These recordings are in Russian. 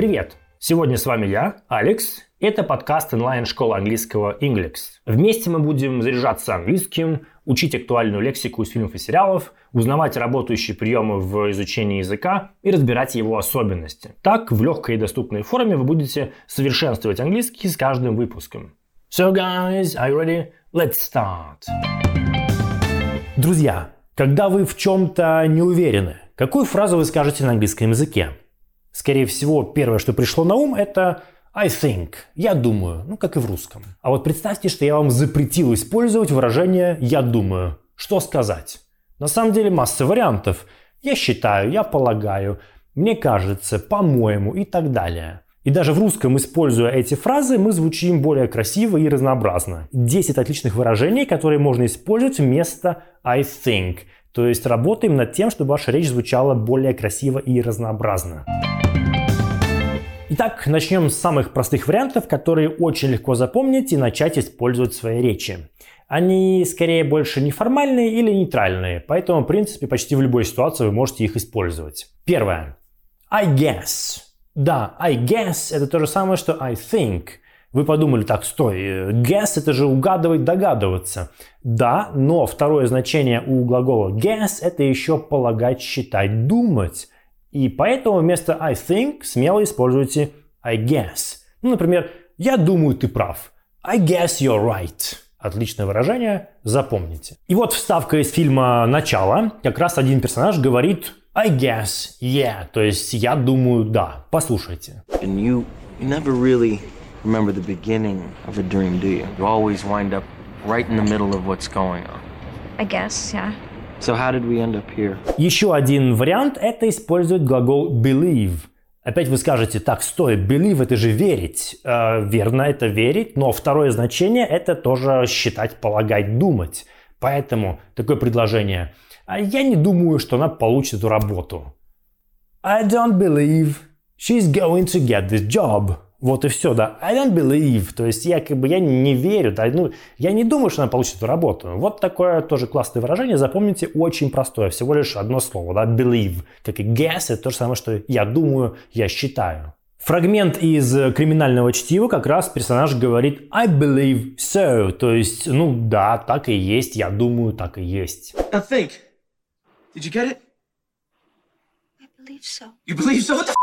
Привет! Сегодня с вами я, Алекс. Это подкаст онлайн-школы английского Inglix. Вместе мы будем заряжаться английским, учить актуальную лексику из фильмов и сериалов, узнавать работающие приемы в изучении языка и разбирать его особенности. Так, в легкой и доступной форме вы будете совершенствовать английский с каждым выпуском. So guys, are you ready? Let's start! Друзья, когда вы в чем-то не уверены, какую фразу вы скажете на английском языке? Скорее всего, первое, что пришло на ум, это I think. Я думаю. Ну, как и в русском. А вот представьте, что я вам запретил использовать выражение «я думаю». Что сказать? На самом деле масса вариантов. Я считаю, я полагаю, мне кажется, по-моему и так далее. И даже в русском, используя эти фразы, мы звучим более красиво и разнообразно. 10 отличных выражений, которые можно использовать вместо I think. То есть работаем над тем, чтобы ваша речь звучала более красиво и разнообразно. Итак, начнем с самых простых вариантов, которые очень легко запомнить и начать использовать в своей речи. Они скорее больше неформальные или нейтральные, поэтому, в принципе, почти в любой ситуации вы можете их использовать. Первое. I guess. Да, I guess это то же самое, что I think. Вы подумали, так, стой, guess это же угадывать, догадываться. Да, но второе значение у глагола guess это еще полагать, считать, думать. И поэтому вместо I think смело используйте I guess. Ну, например, я думаю, ты прав. I guess you're right. Отличное выражение, запомните. И вот вставка из фильма «Начало». Как раз один персонаж говорит I guess, yeah, то есть я думаю, да. Послушайте. And you, you never really remember the beginning of a dream, do you? You always wind up right in the middle of what's going on. I guess, yeah. So how did we end up here? Еще один вариант – это использовать глагол believe. Опять вы скажете, так, стой, believe – это же верить. Э, верно, это верить, но второе значение – это тоже считать, полагать, думать. Поэтому такое предложение. «А я не думаю, что она получит эту работу. I don't believe she's going to get this job. Вот и все, да. I don't believe. То есть я как бы я не верю, да, ну, я не думаю, что она получит эту работу. Вот такое тоже классное выражение. Запомните, очень простое. Всего лишь одно слово, да, believe. Как и guess, это то же самое, что я думаю, я считаю. Фрагмент из криминального чтива как раз персонаж говорит I believe so. То есть, ну да, так и есть, я думаю, так и есть. Now think. Did you get it? I believe so. You believe so? What the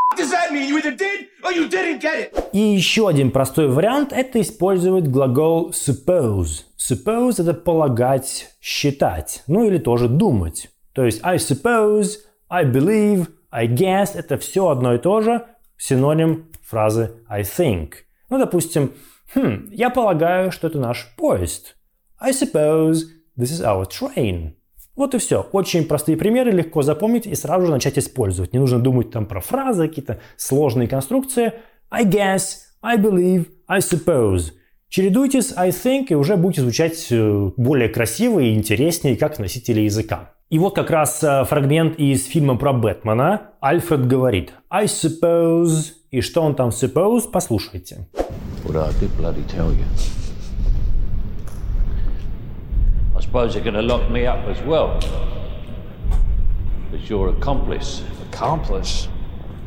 И еще один простой вариант – это использовать глагол suppose. Suppose – это полагать, считать, ну или тоже думать. То есть I suppose, I believe, I guess – это все одно и то же, синоним фразы I think. Ну, допустим, хм, я полагаю, что это наш поезд. I suppose this is our train. Вот и все. Очень простые примеры, легко запомнить и сразу же начать использовать. Не нужно думать там про фразы, какие-то сложные конструкции. I guess, I believe, I suppose. Чередуйте с I think и уже будете звучать э, более красиво и интереснее, как носители языка. И вот как раз э, фрагмент из фильма про Бэтмена. Альфред говорит I suppose. И что он там suppose, послушайте. What I did you. I suppose you're going to lock me up as well. As your accomplice. Accomplice?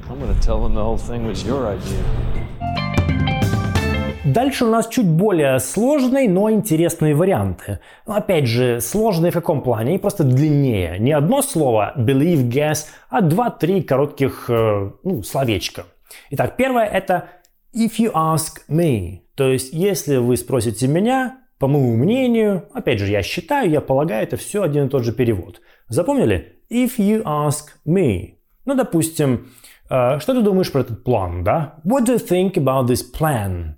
I'm gonna tell them the whole thing was your idea. Дальше у нас чуть более сложные, но интересные варианты. Ну, Опять же, сложные в каком плане? Они просто длиннее. Не одно слово believe, guess, а два-три коротких э, ну, словечка. Итак, первое это if you ask me. То есть, если вы спросите меня, по моему мнению, опять же, я считаю, я полагаю, это все один и тот же перевод. Запомнили? If you ask me. Ну, допустим, э, что ты думаешь про этот план, да? What do you think about this plan?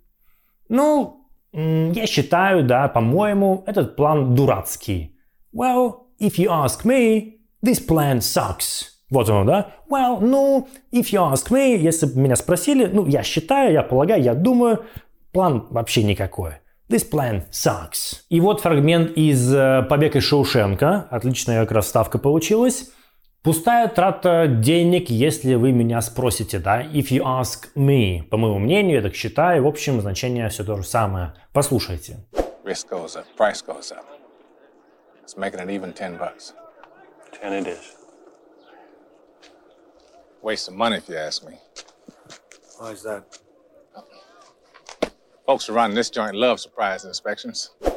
Ну, я считаю, да, по-моему, этот план дурацкий. Well, if you ask me, this plan sucks. Вот оно, да? Well, ну, if you ask me, если бы меня спросили, ну, я считаю, я полагаю, я думаю, план вообще никакой. This plan sucks. И вот фрагмент из э, «Побег из Шоушенка». Отличная как раз ставка получилась. Пустая трата денег, если вы меня спросите, да? If you ask me. По моему мнению, я так считаю. В общем, значение все то же самое. Послушайте. Risk goes up, price goes up. It's making it even 10 bucks. Ten it is. Waste of money if you ask me. Why is that?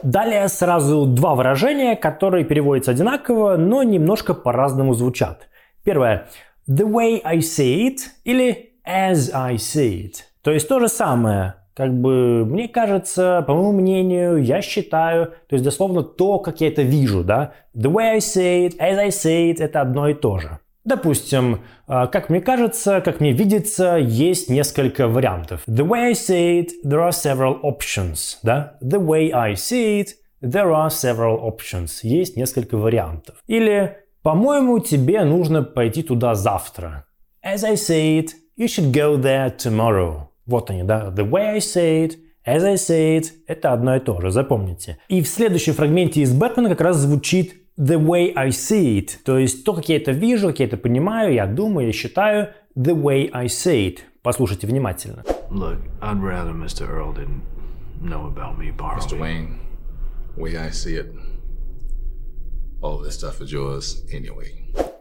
Далее сразу два выражения, которые переводятся одинаково, но немножко по-разному звучат. Первое. The way I see it или as I see it. То есть то же самое. Как бы, мне кажется, по моему мнению, я считаю, то есть дословно то, как я это вижу, да. The way I see it, as I see it, это одно и то же. Допустим, а, как мне кажется, как мне видится, есть несколько вариантов. The way I see it, there are several options. Да? The way I see it, there are several options. Есть несколько вариантов. Или, по-моему, тебе нужно пойти туда завтра. As I see it, you should go there tomorrow. Вот они, да. The way I say it, as I say it, это одно и то же, запомните. И в следующем фрагменте из Бэтмена как раз звучит the way I see it, то есть то, как я это вижу, как я это понимаю, я думаю, я считаю, the way I see it. Послушайте внимательно. Look, I'd rather Mr. Earl didn't know about me borrowing. Mr. Wayne, way I see it, all this stuff is yours anyway.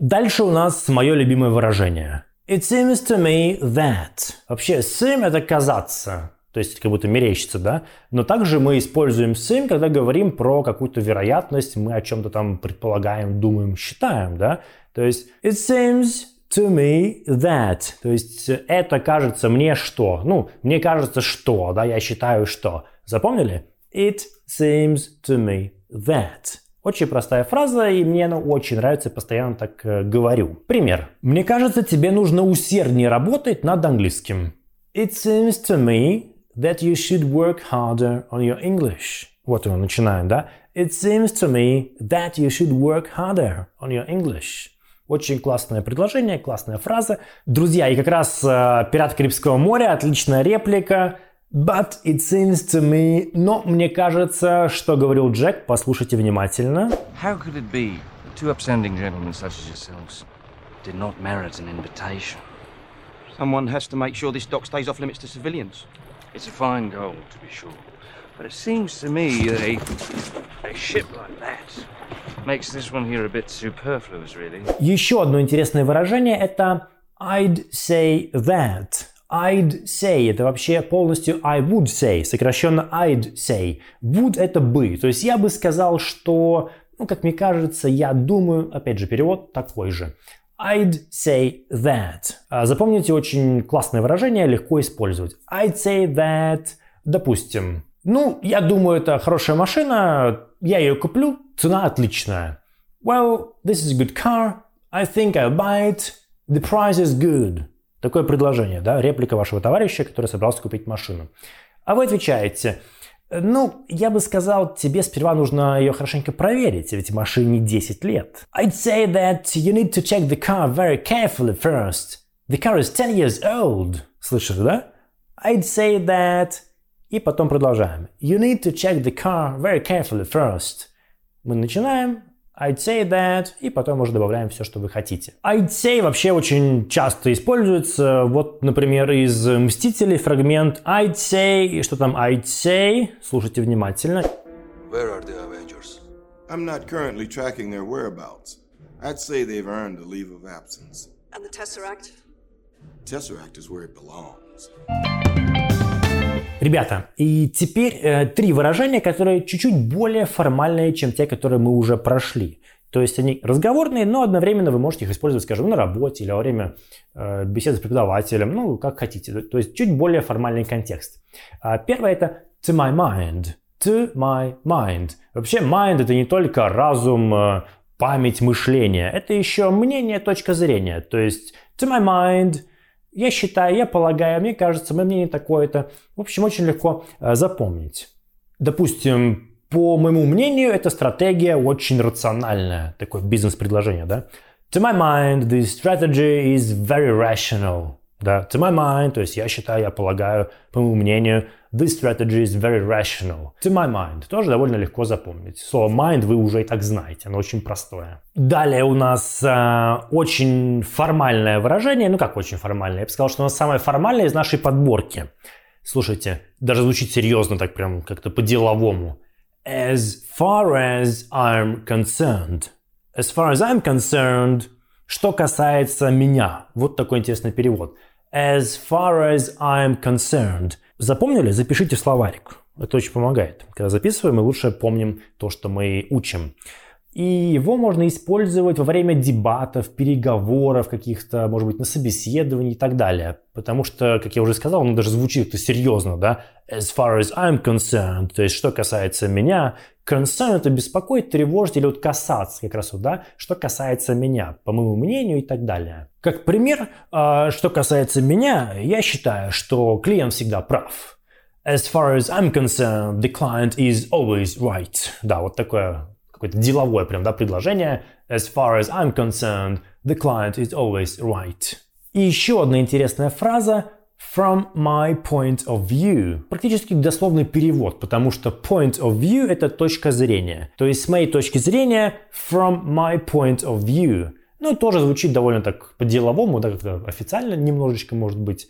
Дальше у нас мое любимое выражение. It seems to me that. Вообще, seem это казаться. То есть как будто мерещится, да? Но также мы используем seem, когда говорим про какую-то вероятность, мы о чем-то там предполагаем, думаем, считаем, да? То есть it seems to me that. То есть это кажется мне что? Ну, мне кажется что, да? Я считаю что. Запомнили? It seems to me that. Очень простая фраза, и мне она очень нравится, постоянно так э, говорю. Пример. Мне кажется, тебе нужно усерднее работать над английским. It seems to me that you should work harder on your English. Вот мы начинаем, да? It seems to me that you should work harder on your English. Очень классное предложение, классная фраза. Друзья, и как раз э, «Пират Карибского моря» отличная реплика. But it seems to me... Но мне кажется, что говорил Джек, послушайте внимательно. How could it be that two upstanding gentlemen such as yourselves did not merit an invitation? Someone has to make sure this dock stays off limits to civilians. It's fine goal, to be sure. But it seems to me that a, a ship like that makes this one here a bit superfluous, really. Еще одно интересное выражение это I'd say that. I'd say это вообще полностью I would say, сокращенно I'd say. Would это бы, то есть я бы сказал, что, ну, как мне кажется, я думаю, опять же, перевод такой же. I'd say that. А, запомните очень классное выражение, легко использовать. I'd say that, допустим, ну, я думаю, это хорошая машина, я ее куплю, цена отличная. Well, this is a good car, I think I'll buy it, the price is good. Такое предложение, да, реплика вашего товарища, который собрался купить машину. А вы отвечаете, ну, я бы сказал, тебе сперва нужно ее хорошенько проверить, ведь машине 10 лет. I'd say that you need to check the car very carefully first. The car is 10 years old. Слышали, да? I'd say that... И потом продолжаем. You need to check the car very carefully first. Мы начинаем, I'd say that, и потом уже добавляем все, что вы хотите. I'd say вообще очень часто используется. Вот, например, из «Мстителей» фрагмент I'd say, и что там I'd say, слушайте внимательно. Where are the Avengers? I'm not currently tracking their whereabouts. I'd say they've earned a leave of absence. And the Tesseract? Tesseract is where it belongs. Ребята, и теперь э, три выражения, которые чуть-чуть более формальные, чем те, которые мы уже прошли. То есть они разговорные, но одновременно вы можете их использовать, скажем, на работе или во время э, беседы с преподавателем, ну, как хотите. То есть чуть более формальный контекст. А первое это to my mind. To my mind. Вообще mind это не только разум, э, память, мышление. Это еще мнение, точка зрения. То есть to my mind – я считаю, я полагаю, мне кажется, мое мнение такое-то. В общем, очень легко э, запомнить. Допустим, по моему мнению, эта стратегия очень рациональная. Такое бизнес-предложение, да? To my mind, this strategy is very rational. Да, to my mind, то есть я считаю, я полагаю, по моему мнению, this strategy is very rational. To my mind, тоже довольно легко запомнить. Слово mind вы уже и так знаете, оно очень простое. Далее у нас э, очень формальное выражение, ну как очень формальное, я бы сказал, что оно самое формальное из нашей подборки. Слушайте, даже звучит серьезно, так прям как-то по-деловому. As far as I'm concerned. As far as I'm concerned, что касается меня. Вот такой интересный перевод. As far as I'm concerned. Запомнили? Запишите в словарик. Это очень помогает. Когда записываем, мы лучше помним то, что мы учим. И его можно использовать во время дебатов, переговоров каких-то, может быть, на собеседовании и так далее. Потому что, как я уже сказал, он даже звучит как-то серьезно, да? As far as I'm concerned, то есть что касается меня, concern это беспокоить, тревожить или вот касаться как раз вот, да? Что касается меня, по моему мнению и так далее. Как пример, а, что касается меня, я считаю, что клиент всегда прав. As far as I'm concerned, the client is always right. Да, вот такое какое-то деловое прям, да, предложение. As far as I'm concerned, the client is always right. И еще одна интересная фраза From my point of view. Практически дословный перевод, потому что point of view это точка зрения. То есть с моей точки зрения from my point of view. Ну, тоже звучит довольно так по-деловому, да, как-то официально немножечко может быть.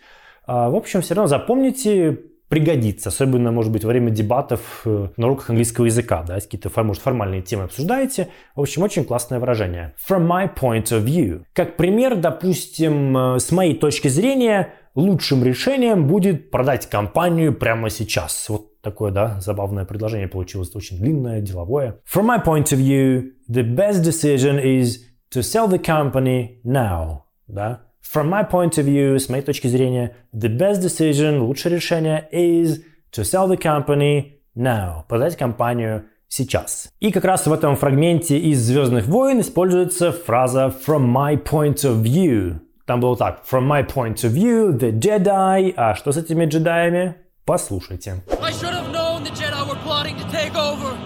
А, в общем, все равно запомните пригодится, особенно, может быть, во время дебатов э, на уроках английского языка, да, какие-то, может, формальные темы обсуждаете. В общем, очень классное выражение. From my point of view. Как пример, допустим, э, с моей точки зрения, лучшим решением будет продать компанию прямо сейчас. Вот такое, да, забавное предложение получилось, очень длинное, деловое. From my point of view, the best decision is to sell the company now. Да? From my point of view, с моей точки зрения, the best decision, лучшее решение is to sell the company now. Продать компанию сейчас. И как раз в этом фрагменте из «Звездных войн» используется фраза «from my point of view». Там было так «from my point of view, the Jedi». А что с этими джедаями? Послушайте. I should have known the Jedi were plotting to take over.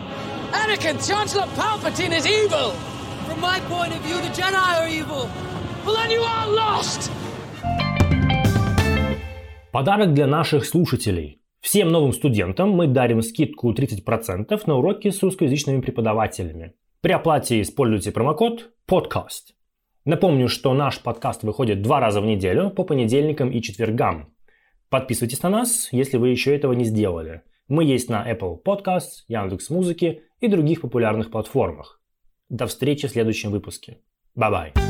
Anakin, Chancellor Palpatine is evil. From my point of view, the Jedi are evil. Then you are lost! Подарок для наших слушателей. Всем новым студентам мы дарим скидку 30% на уроки с русскоязычными преподавателями. При оплате используйте промокод PODCAST. Напомню, что наш подкаст выходит два раза в неделю по понедельникам и четвергам. Подписывайтесь на нас, если вы еще этого не сделали. Мы есть на Apple Podcasts, Яндекс.Музыке и других популярных платформах. До встречи в следующем выпуске. Bye-bye.